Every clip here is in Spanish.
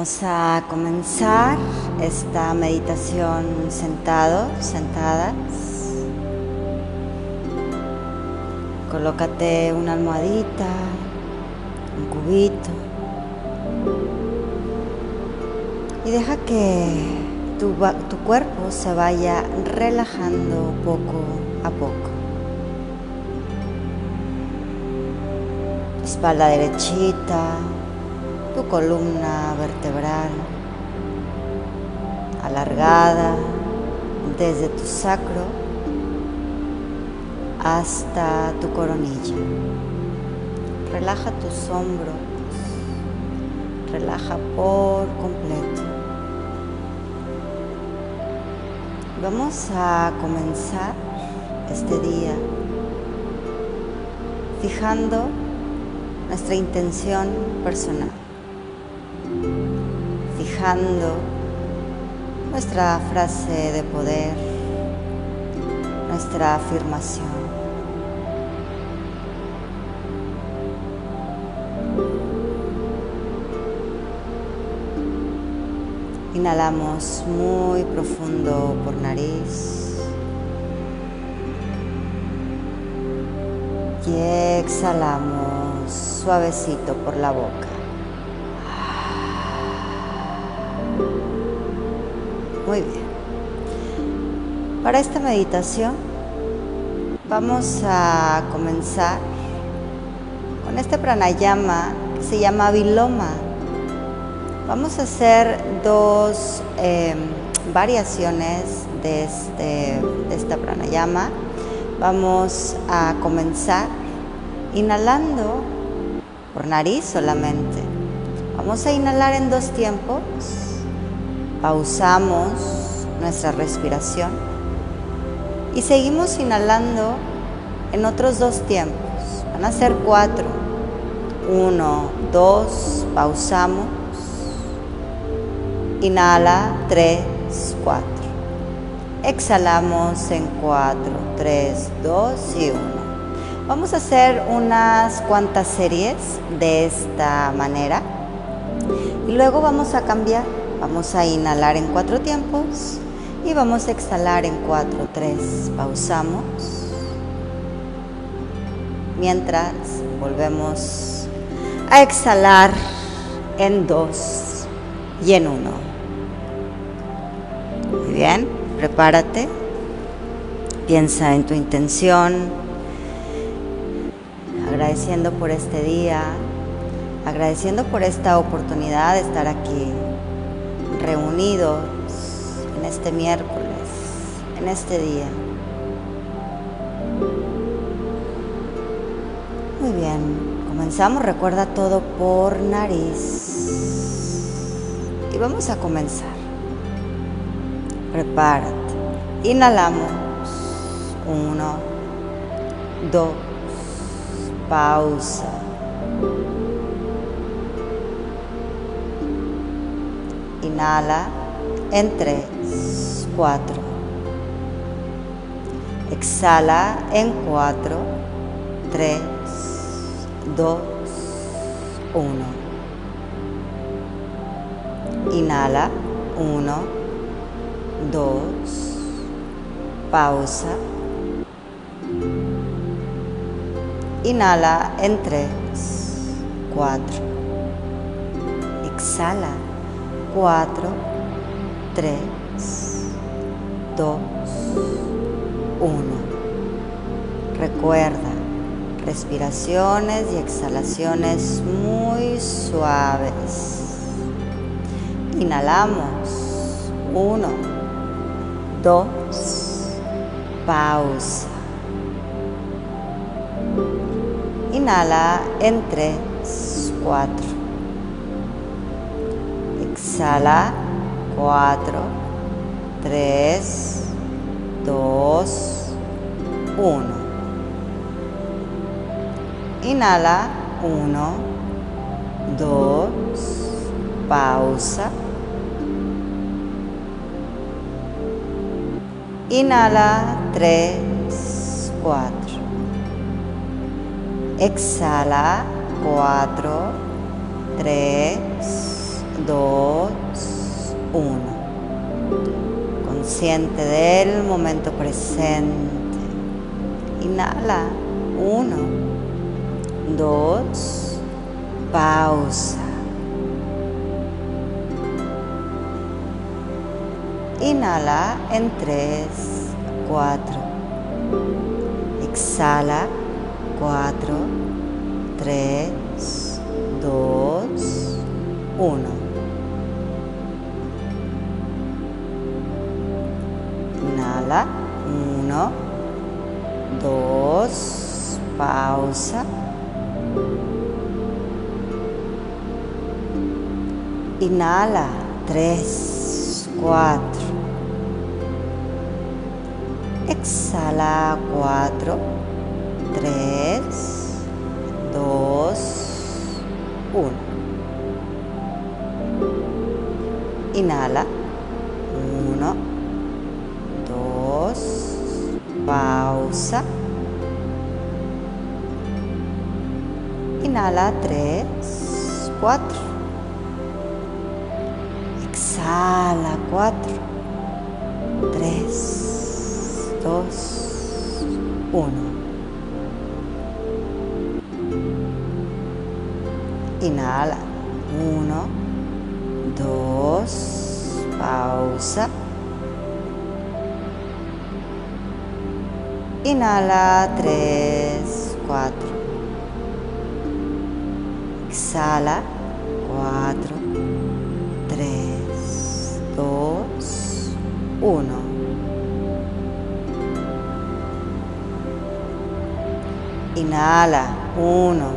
Vamos a comenzar esta meditación sentado, sentadas. Colócate una almohadita, un cubito y deja que tu cuerpo se vaya relajando poco a poco. Espalda derechita, tu columna vertebral alargada desde tu sacro hasta tu coronilla. Relaja tus hombros, relaja por completo. Vamos a comenzar este día fijando nuestra intención personal nuestra frase de poder, nuestra afirmación. Inhalamos muy profundo por nariz. Y exhalamos suavecito por la boca. Muy bien. Para esta meditación vamos a comenzar con este pranayama que se llama Viloma. Vamos a hacer dos em, variaciones de, este, de esta pranayama. Vamos a comenzar inhalando por nariz solamente. Vamos a inhalar en dos tiempos Pausamos nuestra respiración y seguimos inhalando en otros dos tiempos. Van a ser cuatro. Uno, dos, pausamos. Inhala, tres, cuatro. Exhalamos en cuatro, tres, dos y uno. Vamos a hacer unas cuantas series de esta manera y luego vamos a cambiar Vamos a inhalar en cuatro tiempos y vamos a exhalar en cuatro, tres. Pausamos. Mientras volvemos a exhalar en dos y en uno. Muy bien, prepárate. Piensa en tu intención, agradeciendo por este día, agradeciendo por esta oportunidad de estar aquí reunidos en este miércoles, en este día. Muy bien, comenzamos, recuerda todo por nariz. Y vamos a comenzar. Prepárate. Inhalamos. Uno, dos, pausa. Inhala. En 3, 4. Exhala. En 4, 3, 2, 1. Inhala. 1, 2, pausa. Inhala. En 3, 4. Exhala 4, 3, 2, 1. Recuerda, respiraciones y exhalaciones muy suaves. Inhalamos. 1, 2, pausa. Inhala en 3, 4. Exhala. 4, 3, 2, 1. Inhala. 1, 2, pausa. Inhala 3, 4. Exhala 4, 3, 2, 1. Consciente del momento presente. Inhala. 1, 2, pausa. Inhala en 3, 4. Exhala 4, 3, 2, 1. 1, 2, pausa. Inhala. 3, 4. Exhala. 4, 3, 2, 1. Inhala 2, pausa. Inhala 3, 4. Exhala 4, 3, 2, 1. Inhala. 1, 2, pausa. Inhala 3, 4. Exhala 4, 3, 2, 1. Inhala. Uno,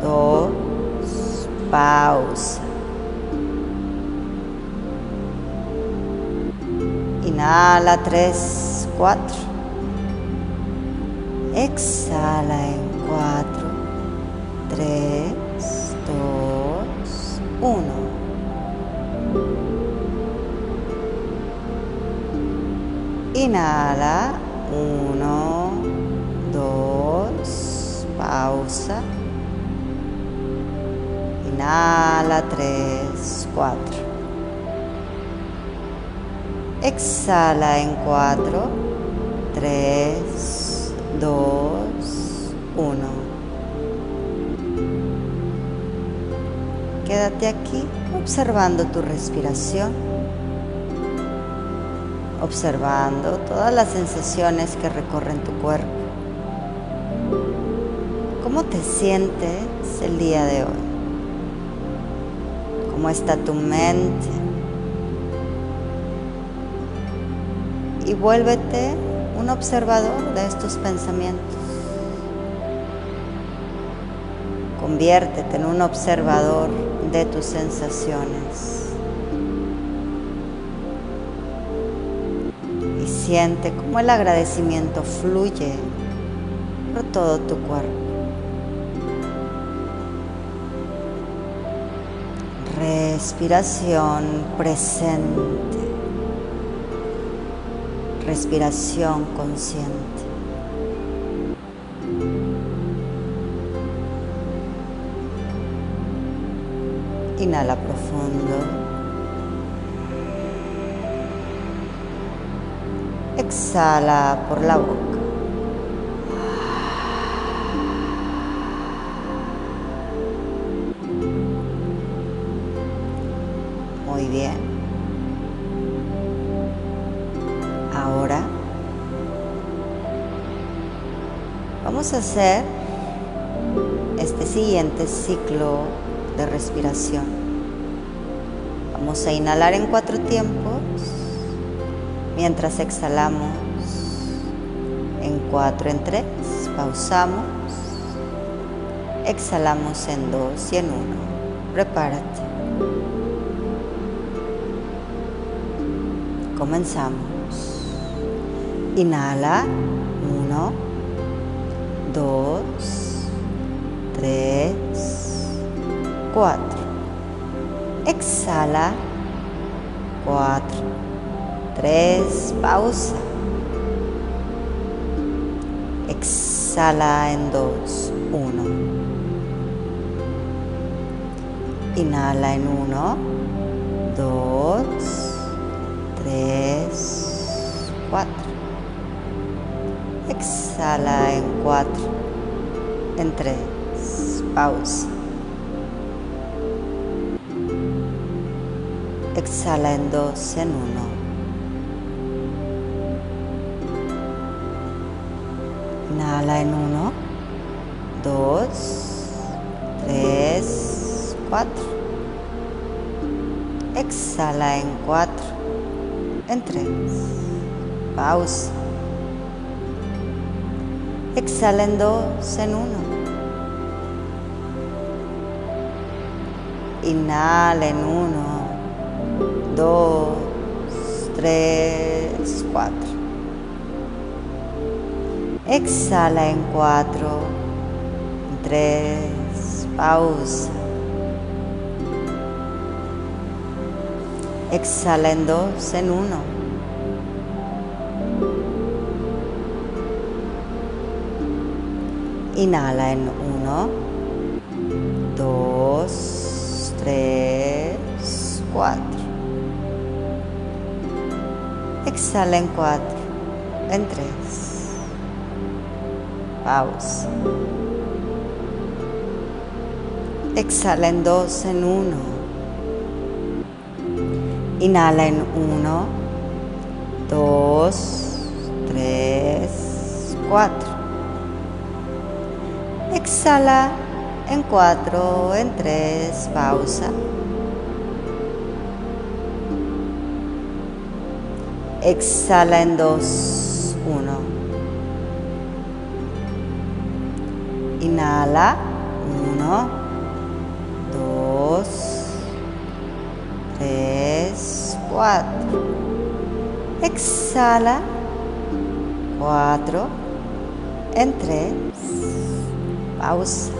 dos, pausa. Inhala tres, cuatro. Exhala en cuatro, tres, dos, uno. Inhala, uno, dos, pausa. Inhala, tres, cuatro. Exhala en cuatro, tres, dos, uno. Quédate aquí observando tu respiración, observando todas las sensaciones que recorren tu cuerpo. ¿Cómo te sientes el día de hoy? ¿Cómo está tu mente? Y vuélvete un observador de estos pensamientos. Conviértete en un observador de tus sensaciones. Y siente cómo el agradecimiento fluye por todo tu cuerpo. Respiración presente. Respiración consciente. Inhala profundo. Exhala por la boca. Muy bien. Vamos a hacer este siguiente ciclo de respiración. Vamos a inhalar en cuatro tiempos mientras exhalamos en cuatro en tres. Pausamos. Exhalamos en dos y en uno. Prepárate. Comenzamos. Inhala. Uno, dos, tres, cuatro. Exhala. Cuatro, tres, pausa. Exhala en dos, uno. Inhala en uno, dos, tres, cuatro. Exhala en cuatro, en tres, pausa. Exhala en dos, en uno. Inhala en uno, dos, tres, cuatro. Exhala en cuatro, en tres. Pausa. Exhala en dos, en uno. Inhala en uno, dos, tres, cuatro. Exhala en cuatro, tres, pausa. Exhala en dos, en uno. Inhala en uno, dos, tres, cuatro. Exhala en cuatro, en tres. Pausa. Exhala en dos, en uno. Inhala en uno, dos, tres, cuatro. Exhala en cuatro, en tres, pausa. Exhala en dos, uno. Inhala, uno, dos, tres, cuatro. Exhala, cuatro, en tres, pausa.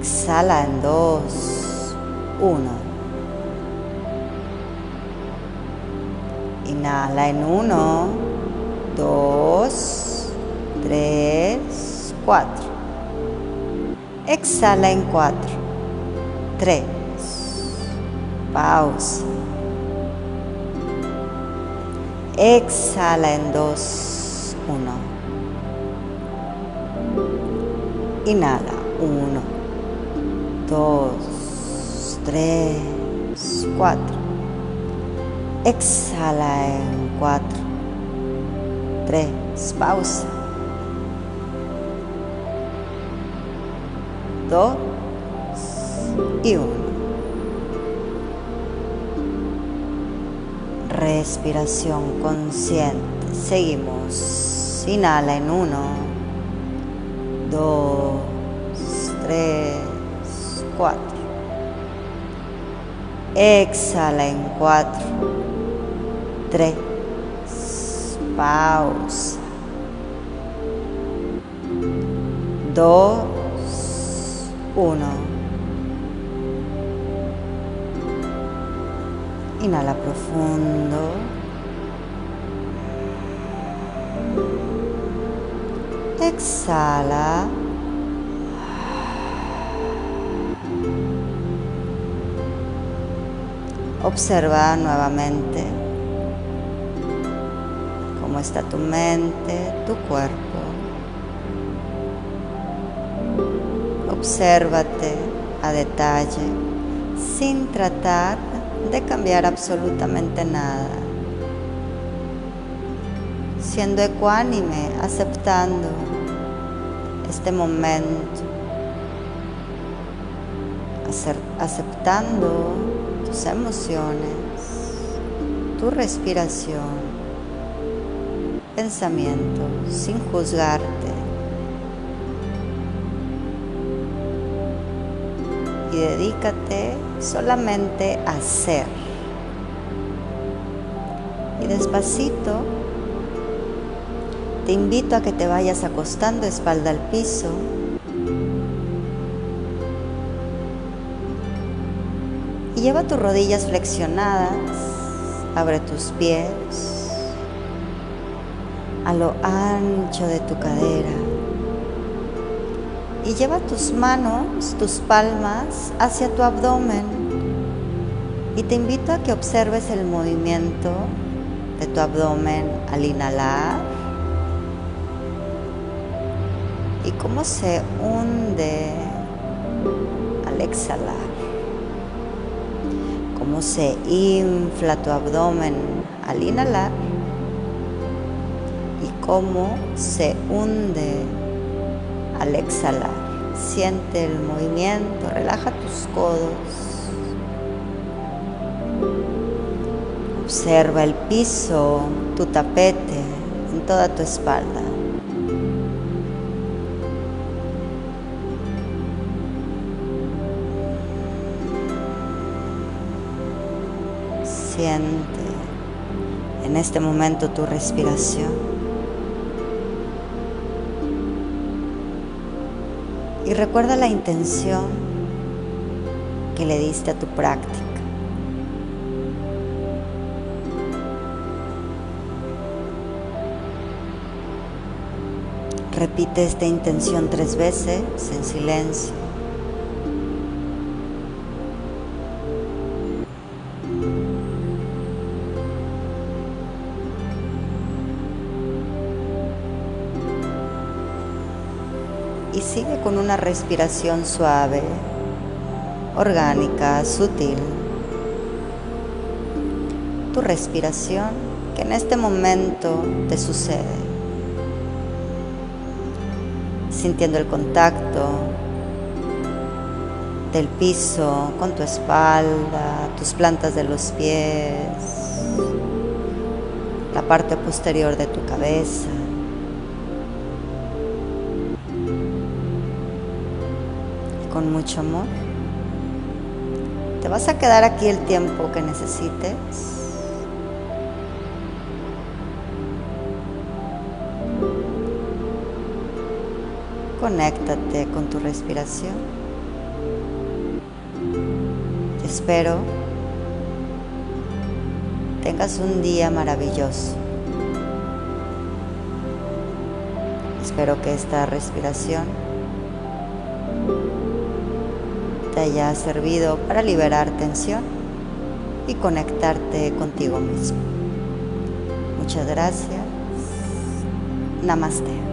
Exhala en dos, uno. Inhala en uno, dos, tres, cuatro. Exhala en cuatro, tres. Pausa. Exhala en dos, uno. Inhala, uno, dos, tres, cuatro. Exhala en cuatro, tres, pausa. Dos y uno. Respiración consciente. Seguimos. Inhala en uno, dos, tres, cuatro. Exhala en cuatro, tres, pausa. Dos, uno. Inhala profundo. Exhala. Observa nuevamente cómo está tu mente, tu cuerpo. Obsérvate a detalle sin tratar de cambiar absolutamente nada. Siendo ecuánime, aceptando este momento, aceptando tus emociones, tu respiración, pensamientos, sin juzgarte. y dedícate solamente a ser. Y despacito te invito a que te vayas acostando espalda al piso. Y lleva tus rodillas flexionadas, abre tus pies. A lo ancho de tu cadera. Y lleva tus manos, tus palmas hacia tu abdomen. Y te invito a que observes el movimiento de tu abdomen al inhalar y cómo se hunde al exhalar, cómo se infla tu abdomen al inhalar y cómo se hunde al exhalar. Siente el movimiento, relaja tus codos. Observa el piso, tu tapete en toda tu espalda. Siente en este momento tu respiración. Y recuerda la intención que le diste a tu práctica. Repite esta intención tres veces en silencio. Con una respiración suave, orgánica, sutil. Tu respiración que en este momento te sucede. Sintiendo el contacto del piso con tu espalda, tus plantas de los pies, la parte posterior de tu cabeza. Con mucho amor. Te vas a quedar aquí el tiempo que necesites. Conéctate con tu respiración. espero tengas un día maravilloso. Espero que esta respiración te haya servido para liberar tensión y conectarte contigo mismo. Muchas gracias. Namaste.